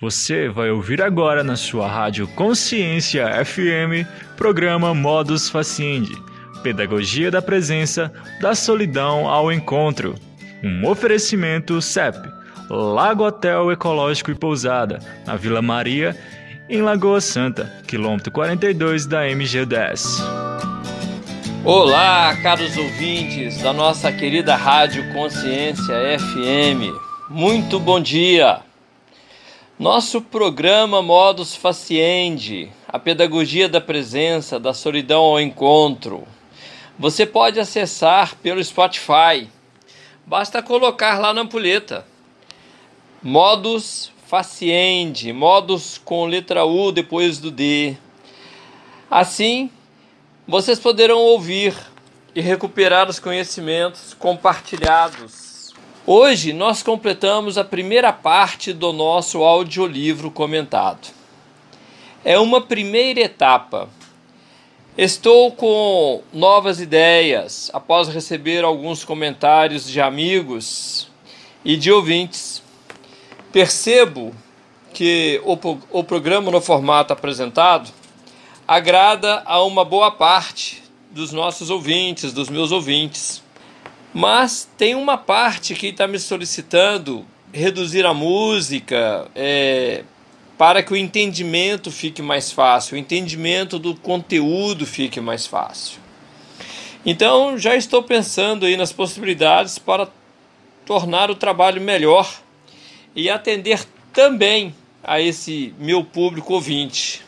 Você vai ouvir agora na sua rádio Consciência FM, programa Modus Faciendi, Pedagogia da Presença, da Solidão ao Encontro. Um oferecimento CEP, Lago Hotel Ecológico e Pousada, na Vila Maria, em Lagoa Santa, quilômetro 42 da MG10. Olá, caros ouvintes da nossa querida Rádio Consciência FM. Muito bom dia! Nosso programa Modus Faciendi, a pedagogia da presença, da solidão ao encontro. Você pode acessar pelo Spotify. Basta colocar lá na ampulheta. Modus Faciendi, modus com letra U depois do D. Assim, vocês poderão ouvir e recuperar os conhecimentos compartilhados Hoje nós completamos a primeira parte do nosso audiolivro comentado. É uma primeira etapa. Estou com novas ideias após receber alguns comentários de amigos e de ouvintes. Percebo que o, o programa no formato apresentado agrada a uma boa parte dos nossos ouvintes, dos meus ouvintes mas tem uma parte que está me solicitando reduzir a música é, para que o entendimento fique mais fácil, o entendimento do conteúdo fique mais fácil. Então já estou pensando aí nas possibilidades para tornar o trabalho melhor e atender também a esse meu público ouvinte.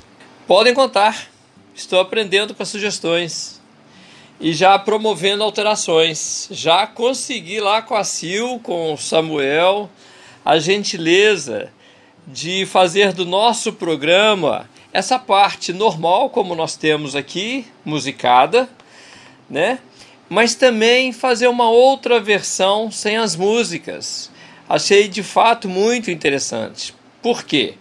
Podem contar, estou aprendendo com as sugestões e já promovendo alterações. Já consegui lá com a Sil, com o Samuel, a gentileza de fazer do nosso programa essa parte normal, como nós temos aqui, musicada, né? Mas também fazer uma outra versão sem as músicas. Achei de fato muito interessante. Por quê?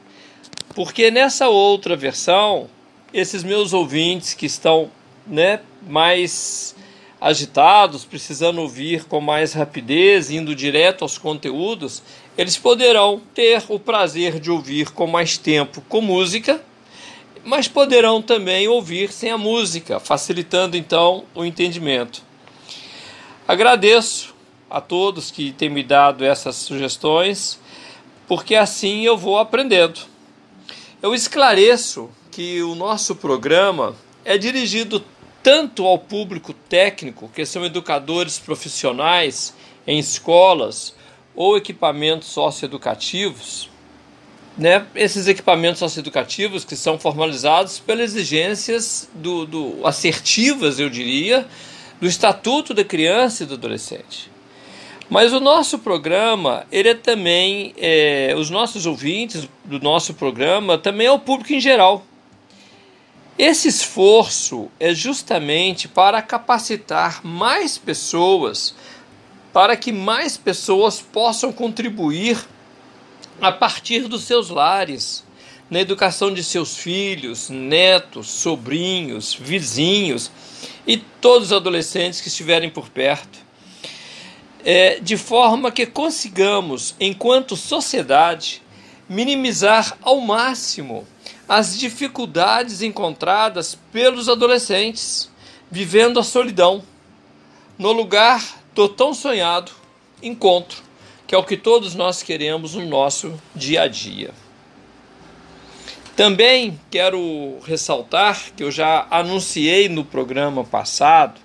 Porque nessa outra versão, esses meus ouvintes que estão né, mais agitados, precisando ouvir com mais rapidez, indo direto aos conteúdos, eles poderão ter o prazer de ouvir com mais tempo com música, mas poderão também ouvir sem a música, facilitando então o entendimento. Agradeço a todos que têm me dado essas sugestões, porque assim eu vou aprendendo. Eu esclareço que o nosso programa é dirigido tanto ao público técnico, que são educadores profissionais em escolas ou equipamentos socioeducativos, né, esses equipamentos socioeducativos que são formalizados pelas exigências do, do, assertivas, eu diria, do Estatuto da Criança e do Adolescente. Mas o nosso programa, ele é também, é, os nossos ouvintes do nosso programa, também é o público em geral. Esse esforço é justamente para capacitar mais pessoas, para que mais pessoas possam contribuir a partir dos seus lares, na educação de seus filhos, netos, sobrinhos, vizinhos e todos os adolescentes que estiverem por perto. É, de forma que consigamos, enquanto sociedade, minimizar ao máximo as dificuldades encontradas pelos adolescentes vivendo a solidão no lugar do tão sonhado encontro, que é o que todos nós queremos no nosso dia a dia. Também quero ressaltar que eu já anunciei no programa passado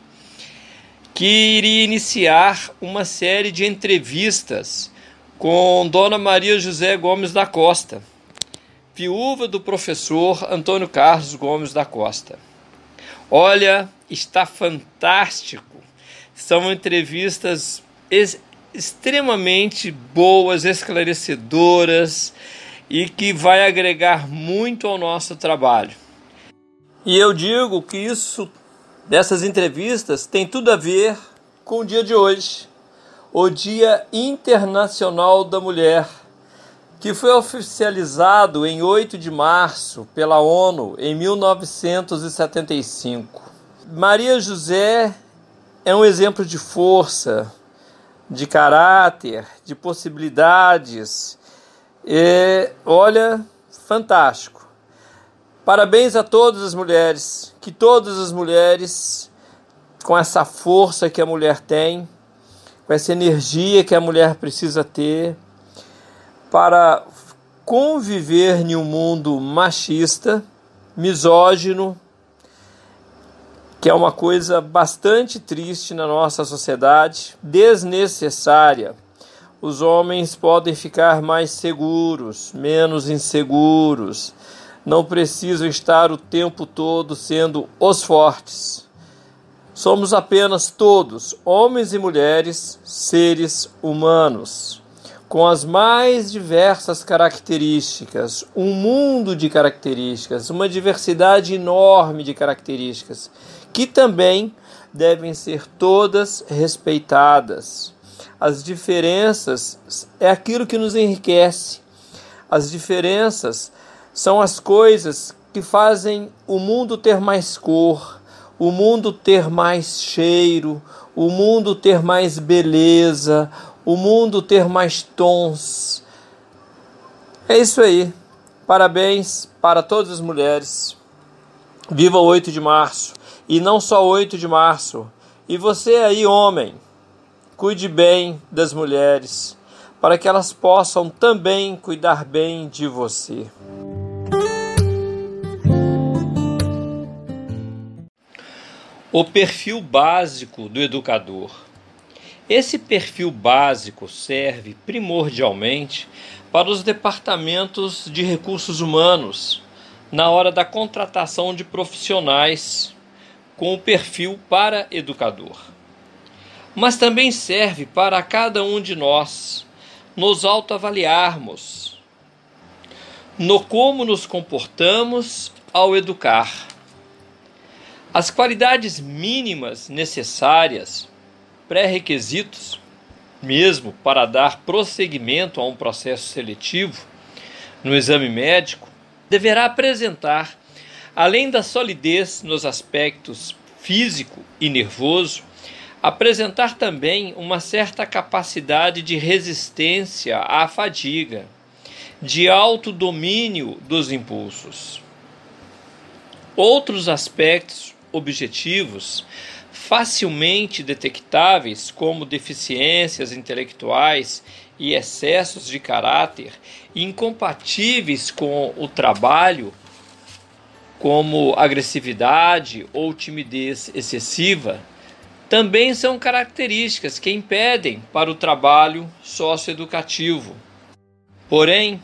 que iria iniciar uma série de entrevistas com Dona Maria José Gomes da Costa viúva do professor Antônio Carlos Gomes da Costa. Olha, está fantástico. São entrevistas ex extremamente boas, esclarecedoras e que vai agregar muito ao nosso trabalho. E eu digo que isso dessas entrevistas tem tudo a ver com o dia de hoje, o Dia Internacional da Mulher que foi oficializado em 8 de março pela ONU em 1975. Maria José é um exemplo de força, de caráter, de possibilidades, E olha, fantástico. Parabéns a todas as mulheres, que todas as mulheres, com essa força que a mulher tem, com essa energia que a mulher precisa ter, para conviver em um mundo machista, misógino, que é uma coisa bastante triste na nossa sociedade, desnecessária. Os homens podem ficar mais seguros, menos inseguros, não precisam estar o tempo todo sendo os fortes. Somos apenas todos, homens e mulheres, seres humanos, com as mais diversas características, um mundo de características, uma diversidade enorme de características, que também devem ser todas respeitadas. As diferenças é aquilo que nos enriquece. As diferenças são as coisas que fazem o mundo ter mais cor, o mundo ter mais cheiro, o mundo ter mais beleza, o mundo ter mais tons. É isso aí. Parabéns para todas as mulheres. Viva o 8 de março. E não só 8 de março. E você aí, homem, cuide bem das mulheres, para que elas possam também cuidar bem de você. O perfil básico do educador. Esse perfil básico serve primordialmente para os departamentos de recursos humanos na hora da contratação de profissionais com o perfil para educador. Mas também serve para cada um de nós nos autoavaliarmos no como nos comportamos ao educar as qualidades mínimas necessárias, pré-requisitos, mesmo para dar prosseguimento a um processo seletivo no exame médico, deverá apresentar, além da solidez nos aspectos físico e nervoso, apresentar também uma certa capacidade de resistência à fadiga, de autodomínio dos impulsos. Outros aspectos objetivos facilmente detectáveis, como deficiências intelectuais e excessos de caráter, incompatíveis com o trabalho, como agressividade ou timidez excessiva, também são características que impedem para o trabalho socioeducativo. Porém,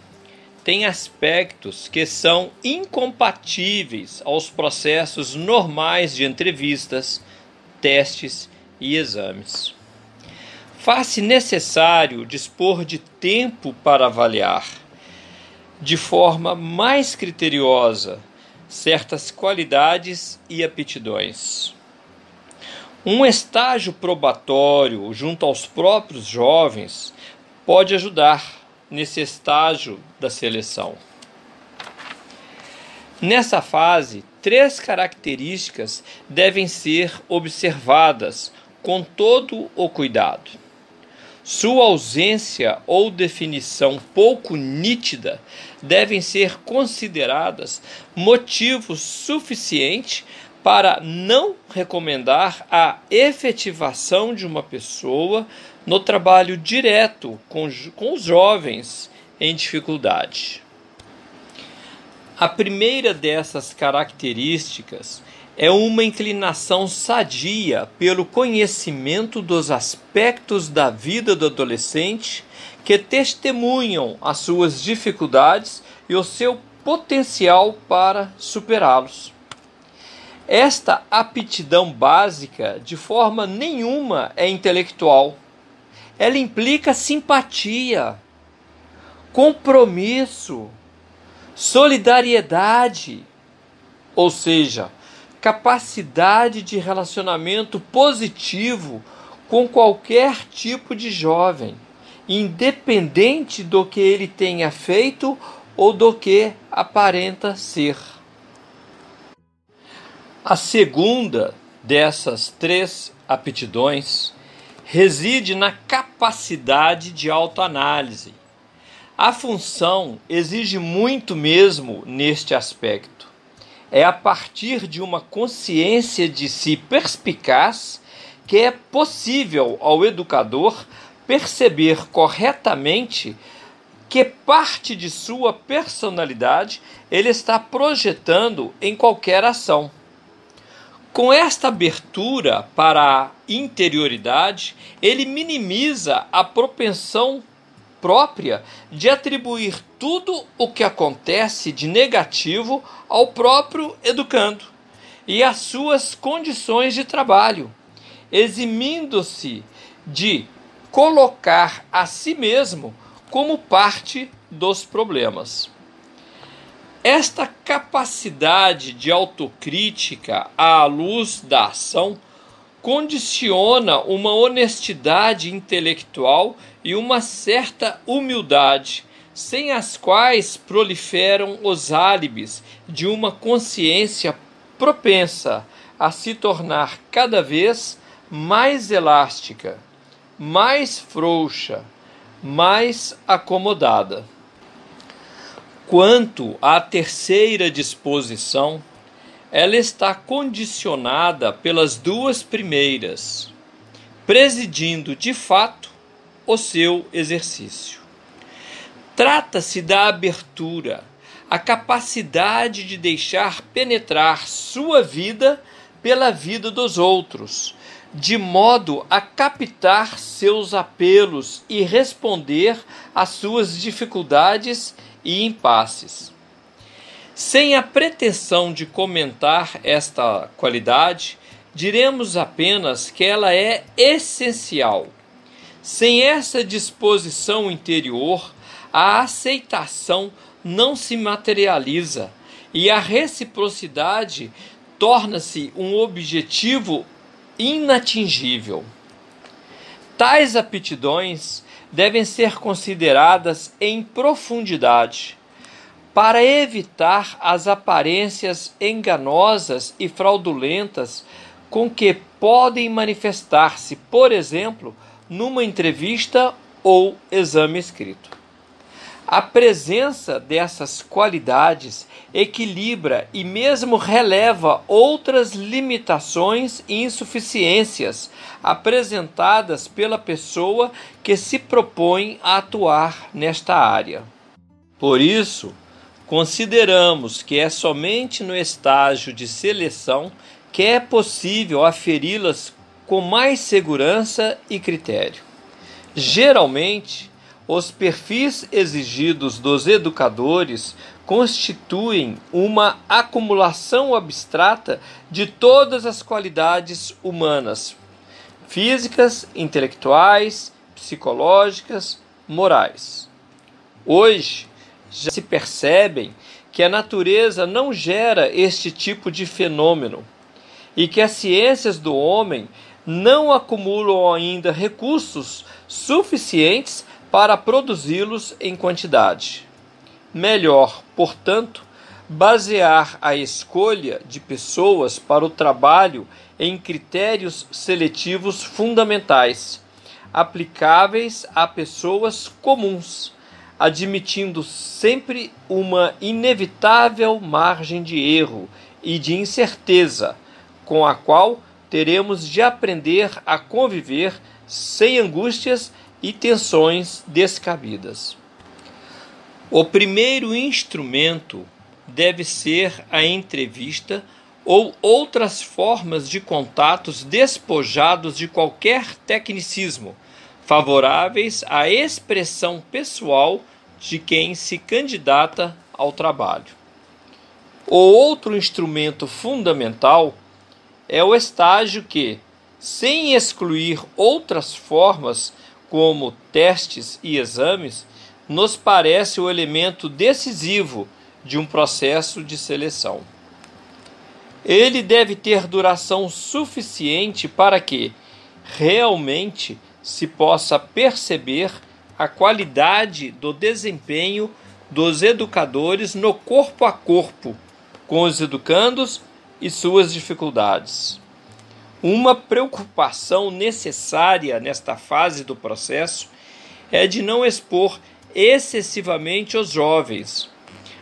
tem aspectos que são incompatíveis aos processos normais de entrevistas, testes e exames. Faz-se necessário dispor de tempo para avaliar, de forma mais criteriosa, certas qualidades e aptidões. Um estágio probatório junto aos próprios jovens pode ajudar nesse estágio da seleção. Nessa fase, três características devem ser observadas com todo o cuidado. Sua ausência ou definição pouco nítida devem ser consideradas motivo suficiente para não recomendar a efetivação de uma pessoa no trabalho direto com, com os jovens em dificuldade. A primeira dessas características é uma inclinação sadia pelo conhecimento dos aspectos da vida do adolescente que testemunham as suas dificuldades e o seu potencial para superá-los. Esta aptidão básica, de forma nenhuma, é intelectual. Ela implica simpatia, compromisso, solidariedade, ou seja, capacidade de relacionamento positivo com qualquer tipo de jovem, independente do que ele tenha feito ou do que aparenta ser. A segunda dessas três aptidões reside na capacidade de autoanálise. A função exige muito mesmo neste aspecto. É a partir de uma consciência de si perspicaz que é possível ao educador perceber corretamente que parte de sua personalidade ele está projetando em qualquer ação. Com esta abertura para a interioridade, ele minimiza a propensão própria de atribuir tudo o que acontece de negativo ao próprio educando e às suas condições de trabalho, eximindo-se de colocar a si mesmo como parte dos problemas. Esta capacidade de autocrítica à luz da ação condiciona uma honestidade intelectual e uma certa humildade, sem as quais proliferam os álibis de uma consciência propensa a se tornar cada vez mais elástica, mais frouxa, mais acomodada. Quanto à terceira disposição, ela está condicionada pelas duas primeiras, presidindo de fato o seu exercício. Trata-se da abertura, a capacidade de deixar penetrar sua vida pela vida dos outros, de modo a captar seus apelos e responder às suas dificuldades e impasses. Sem a pretensão de comentar esta qualidade, diremos apenas que ela é essencial. Sem essa disposição interior, a aceitação não se materializa e a reciprocidade torna-se um objetivo inatingível. Tais aptidões devem ser consideradas em profundidade para evitar as aparências enganosas e fraudulentas com que podem manifestar-se, por exemplo, numa entrevista ou exame escrito. A presença dessas qualidades equilibra e mesmo releva outras limitações e insuficiências apresentadas pela pessoa que se propõe a atuar nesta área. Por isso, consideramos que é somente no estágio de seleção que é possível aferi-las com mais segurança e critério. Geralmente, os perfis exigidos dos educadores constituem uma acumulação abstrata de todas as qualidades humanas, físicas, intelectuais, psicológicas, morais. Hoje, já se percebem que a natureza não gera este tipo de fenômeno e que as ciências do homem não acumulam ainda recursos suficientes para produzi-los em quantidade. Melhor, portanto, basear a escolha de pessoas para o trabalho em critérios seletivos fundamentais, aplicáveis a pessoas comuns, admitindo sempre uma inevitável margem de erro e de incerteza, com a qual teremos de aprender a conviver sem angústias e tensões descabidas. O primeiro instrumento deve ser a entrevista ou outras formas de contatos despojados de qualquer tecnicismo, favoráveis à expressão pessoal de quem se candidata ao trabalho. O outro instrumento fundamental é o estágio que, sem excluir outras formas como testes e exames, nos parece o elemento decisivo de um processo de seleção. Ele deve ter duração suficiente para que, realmente, se possa perceber a qualidade do desempenho dos educadores no corpo a corpo com os educandos e suas dificuldades. Uma preocupação necessária nesta fase do processo é de não expor excessivamente os jovens,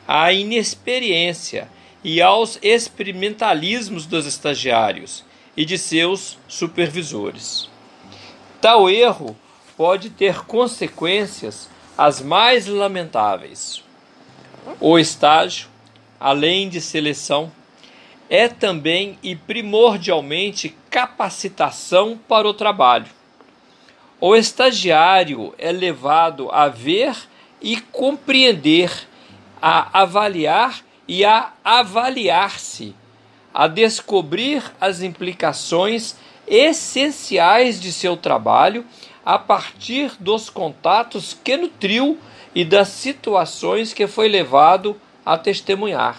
à inexperiência e aos experimentalismos dos estagiários e de seus supervisores. Tal erro pode ter consequências as mais lamentáveis. O estágio, além de seleção, é também e primordialmente capacitação para o trabalho. O estagiário é levado a ver e compreender, a avaliar e a avaliar-se, a descobrir as implicações essenciais de seu trabalho a partir dos contatos que nutriu e das situações que foi levado a testemunhar.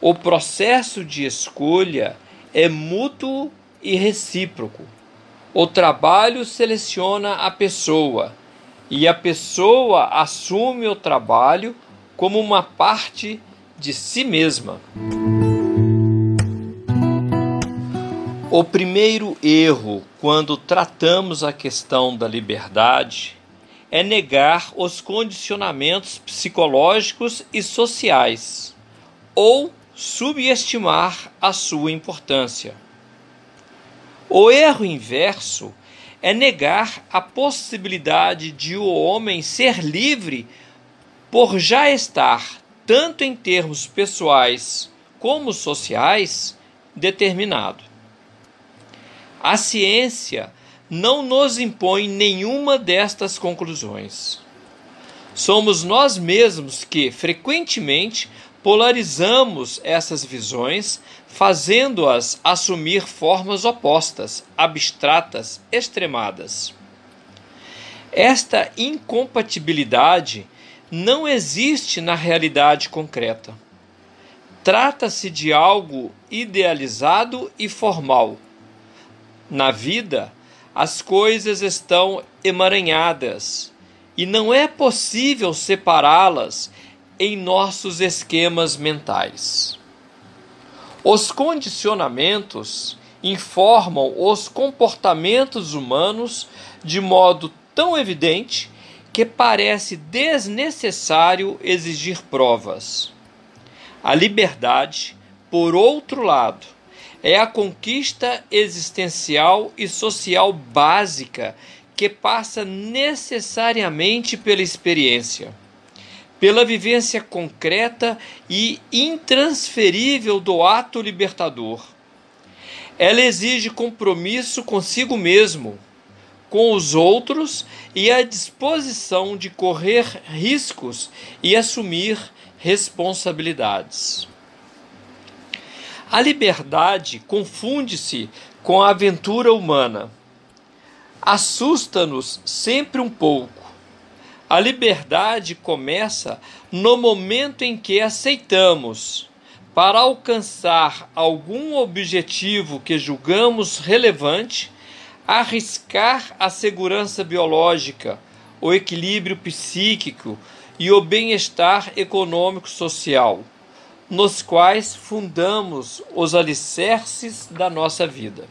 O processo de escolha é mútuo e recíproco. O trabalho seleciona a pessoa e a pessoa assume o trabalho como uma parte de si mesma. O primeiro erro quando tratamos a questão da liberdade é negar os condicionamentos psicológicos e sociais ou subestimar a sua importância. O erro inverso é negar a possibilidade de o homem ser livre por já estar, tanto em termos pessoais como sociais, determinado. A ciência não nos impõe nenhuma destas conclusões. Somos nós mesmos que, frequentemente, polarizamos essas visões, fazendo-as assumir formas opostas, abstratas, extremadas. Esta incompatibilidade não existe na realidade concreta. Trata-se de algo idealizado e formal. Na vida, as coisas estão emaranhadas e não é possível separá-las em nossos esquemas mentais. Os condicionamentos informam os comportamentos humanos de modo tão evidente que parece desnecessário exigir provas. A liberdade, por outro lado, é a conquista existencial e social básica que passa necessariamente pela experiência, pela vivência concreta e intransferível do ato libertador. Ela exige compromisso consigo mesmo, com os outros e a disposição de correr riscos e assumir responsabilidades. A liberdade confunde-se com a aventura humana. Assusta-nos sempre um pouco. A liberdade começa no momento em que aceitamos, para alcançar algum objetivo que julgamos relevante, arriscar a segurança biológica, o equilíbrio psíquico e o bem-estar econômico-social nos quais fundamos os alicerces da nossa vida.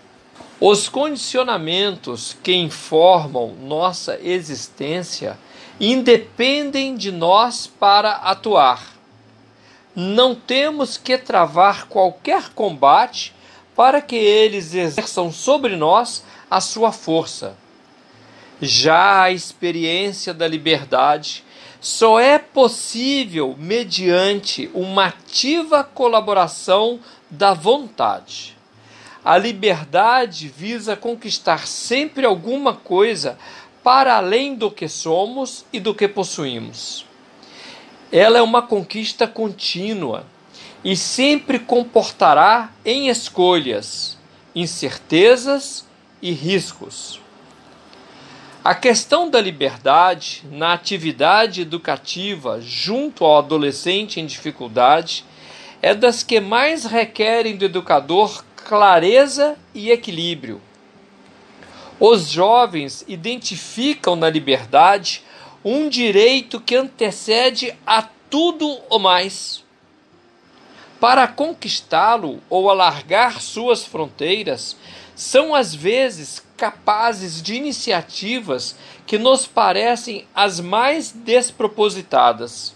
Os condicionamentos que informam nossa existência independem de nós para atuar. Não temos que travar qualquer combate para que eles exerçam sobre nós a sua força. Já a experiência da liberdade só é possível mediante uma ativa colaboração da vontade. A liberdade visa conquistar sempre alguma coisa para além do que somos e do que possuímos. Ela é uma conquista contínua e sempre comportará em escolhas, incertezas e riscos. A questão da liberdade na atividade educativa junto ao adolescente em dificuldade é das que mais requerem do educador clareza e equilíbrio. Os jovens identificam na liberdade um direito que antecede a tudo o mais. Para conquistá-lo ou alargar suas fronteiras, são às vezes capazes de iniciativas que nos parecem as mais despropositadas.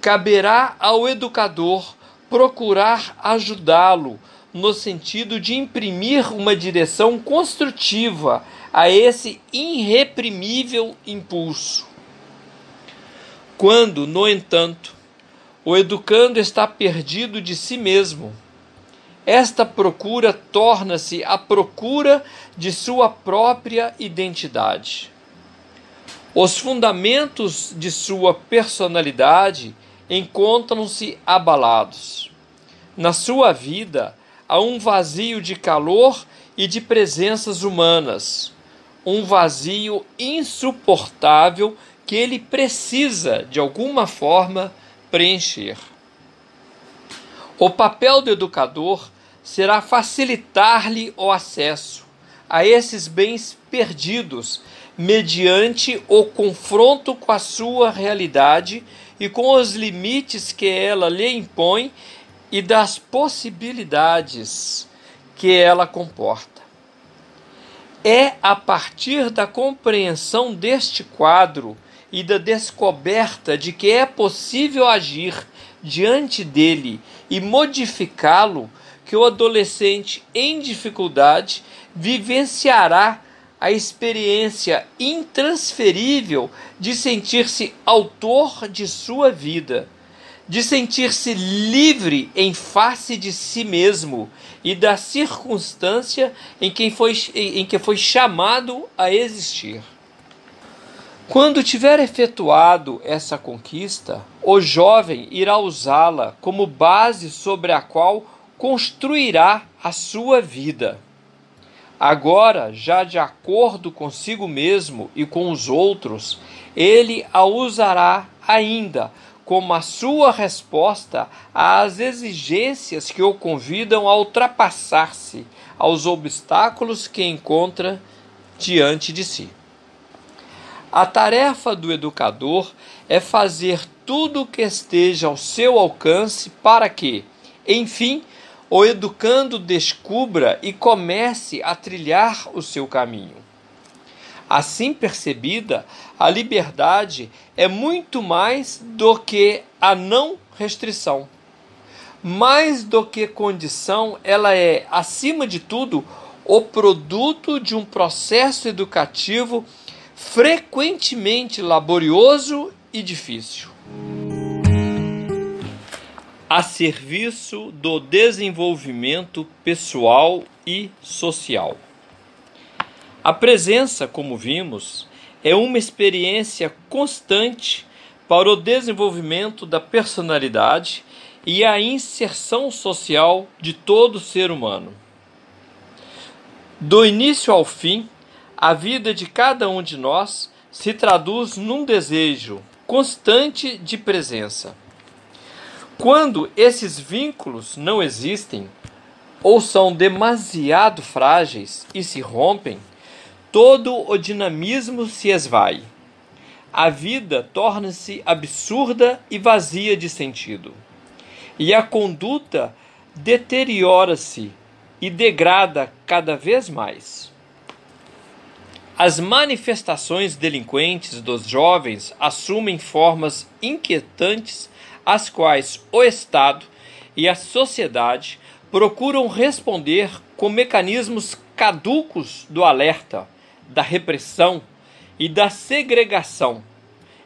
Caberá ao educador procurar ajudá-lo no sentido de imprimir uma direção construtiva a esse irreprimível impulso. Quando, no entanto, o educando está perdido de si mesmo, esta procura torna-se a procura de sua própria identidade. Os fundamentos de sua personalidade encontram-se abalados. Na sua vida há um vazio de calor e de presenças humanas, um vazio insuportável que ele precisa, de alguma forma, preencher. O papel do educador será facilitar-lhe o acesso a esses bens perdidos mediante o confronto com a sua realidade e com os limites que ela lhe impõe e das possibilidades que ela comporta. É a partir da compreensão deste quadro e da descoberta de que é possível agir diante dele e modificá-lo que o adolescente em dificuldade vivenciará a experiência intransferível de sentir-se autor de sua vida, de sentir-se livre em face de si mesmo e da circunstância em que foi, em que foi chamado a existir. Quando tiver efetuado essa conquista, o jovem irá usá-la como base sobre a qual construirá a sua vida. Agora, já de acordo consigo mesmo e com os outros, ele a usará ainda como a sua resposta às exigências que o convidam a ultrapassar-se aos obstáculos que encontra diante de si. A tarefa do educador é fazer tudo o que esteja ao seu alcance para que, enfim, o educando descubra e comece a trilhar o seu caminho. Assim percebida, a liberdade é muito mais do que a não restrição. Mais do que condição, ela é, acima de tudo, o produto de um processo educativo frequentemente laborioso e difícil. A serviço do desenvolvimento pessoal e social. A presença, como vimos, é uma experiência constante para o desenvolvimento da personalidade e a inserção social de todo ser humano. Do início ao fim, a vida de cada um de nós se traduz num desejo constante de presença. Quando esses vínculos não existem ou são demasiado frágeis e se rompem, todo o dinamismo se esvai. A vida torna-se absurda e vazia de sentido. E a conduta deteriora-se e degrada cada vez mais. As manifestações delinquentes dos jovens assumem formas inquietantes, às quais o Estado e a sociedade procuram responder com mecanismos caducos do alerta, da repressão e da segregação,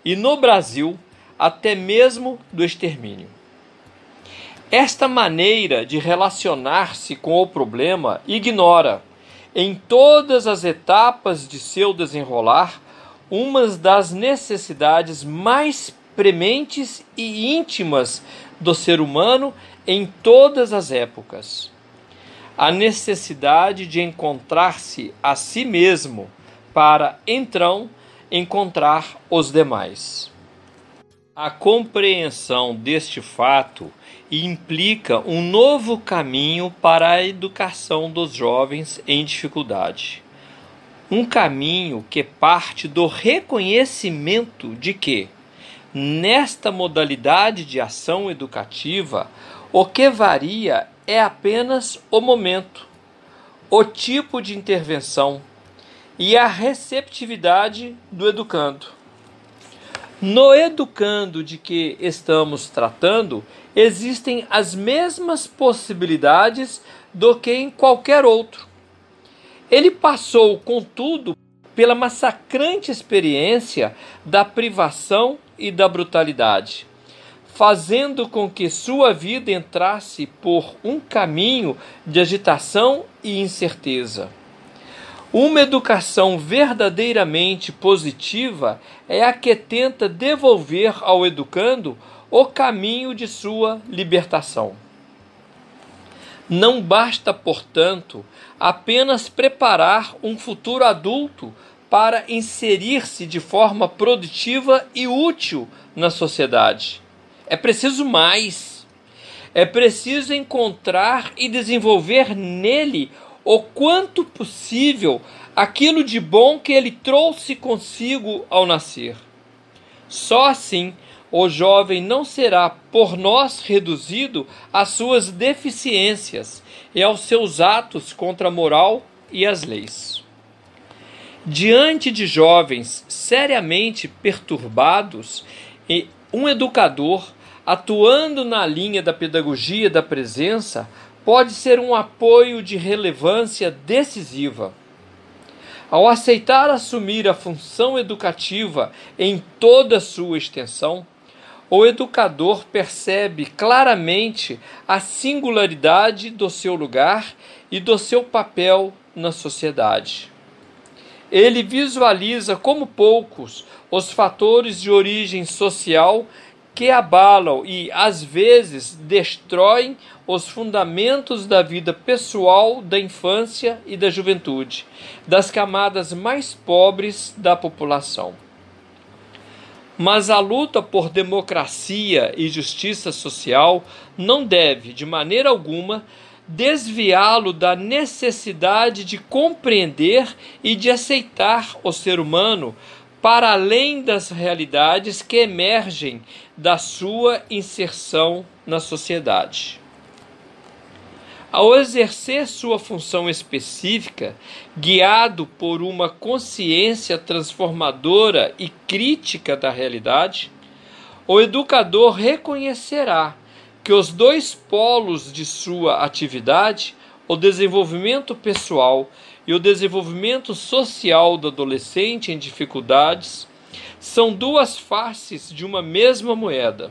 e no Brasil, até mesmo do extermínio. Esta maneira de relacionar-se com o problema ignora em todas as etapas de seu desenrolar, uma das necessidades mais prementes e íntimas do ser humano em todas as épocas. A necessidade de encontrar-se a si mesmo para, então, encontrar os demais. A compreensão deste fato implica um novo caminho para a educação dos jovens em dificuldade. Um caminho que parte do reconhecimento de que, nesta modalidade de ação educativa, o que varia é apenas o momento, o tipo de intervenção e a receptividade do educando. No educando de que estamos tratando, existem as mesmas possibilidades do que em qualquer outro. Ele passou, contudo, pela massacrante experiência da privação e da brutalidade, fazendo com que sua vida entrasse por um caminho de agitação e incerteza. Uma educação verdadeiramente positiva é a que tenta devolver ao educando o caminho de sua libertação. Não basta, portanto, apenas preparar um futuro adulto para inserir-se de forma produtiva e útil na sociedade. É preciso mais. É preciso encontrar e desenvolver nele o quanto possível aquilo de bom que ele trouxe consigo ao nascer. Só assim o jovem não será por nós reduzido às suas deficiências e aos seus atos contra a moral e as leis. Diante de jovens seriamente perturbados, um educador, atuando na linha da pedagogia da presença, pode ser um apoio de relevância decisiva. Ao aceitar assumir a função educativa em toda a sua extensão, o educador percebe claramente a singularidade do seu lugar e do seu papel na sociedade. Ele visualiza como poucos os fatores de origem social que abalam e, às vezes, destroem os fundamentos da vida pessoal da infância e da juventude, das camadas mais pobres da população. Mas a luta por democracia e justiça social não deve, de maneira alguma, desviá-lo da necessidade de compreender e de aceitar o ser humano para além das realidades que emergem da sua inserção na sociedade. Ao exercer sua função específica, guiado por uma consciência transformadora e crítica da realidade, o educador reconhecerá que os dois polos de sua atividade, o desenvolvimento pessoal e o desenvolvimento social do adolescente em dificuldades são duas faces de uma mesma moeda.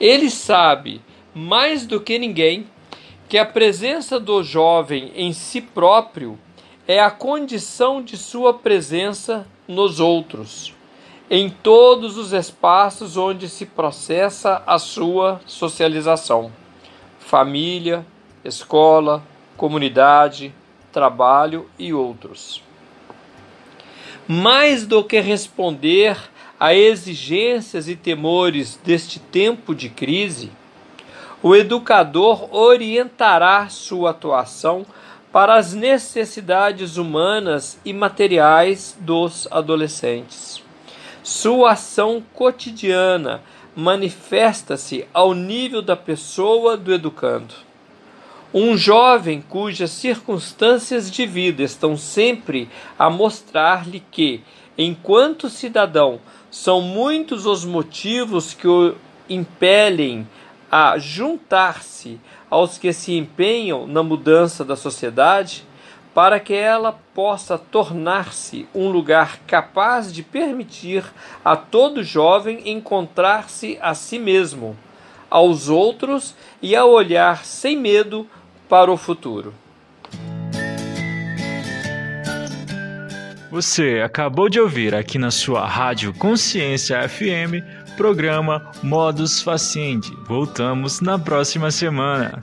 Ele sabe, mais do que ninguém, que a presença do jovem em si próprio é a condição de sua presença nos outros, em todos os espaços onde se processa a sua socialização família, escola, comunidade, trabalho e outros. Mais do que responder a exigências e temores deste tempo de crise, o educador orientará sua atuação para as necessidades humanas e materiais dos adolescentes. Sua ação cotidiana manifesta-se ao nível da pessoa do educando. Um jovem cujas circunstâncias de vida estão sempre a mostrar-lhe que, enquanto cidadão, são muitos os motivos que o impelem a juntar-se aos que se empenham na mudança da sociedade, para que ela possa tornar-se um lugar capaz de permitir a todo jovem encontrar-se a si mesmo, aos outros e a olhar sem medo para o futuro. Você acabou de ouvir aqui na sua Rádio Consciência FM, programa Modus Faciendi. Voltamos na próxima semana.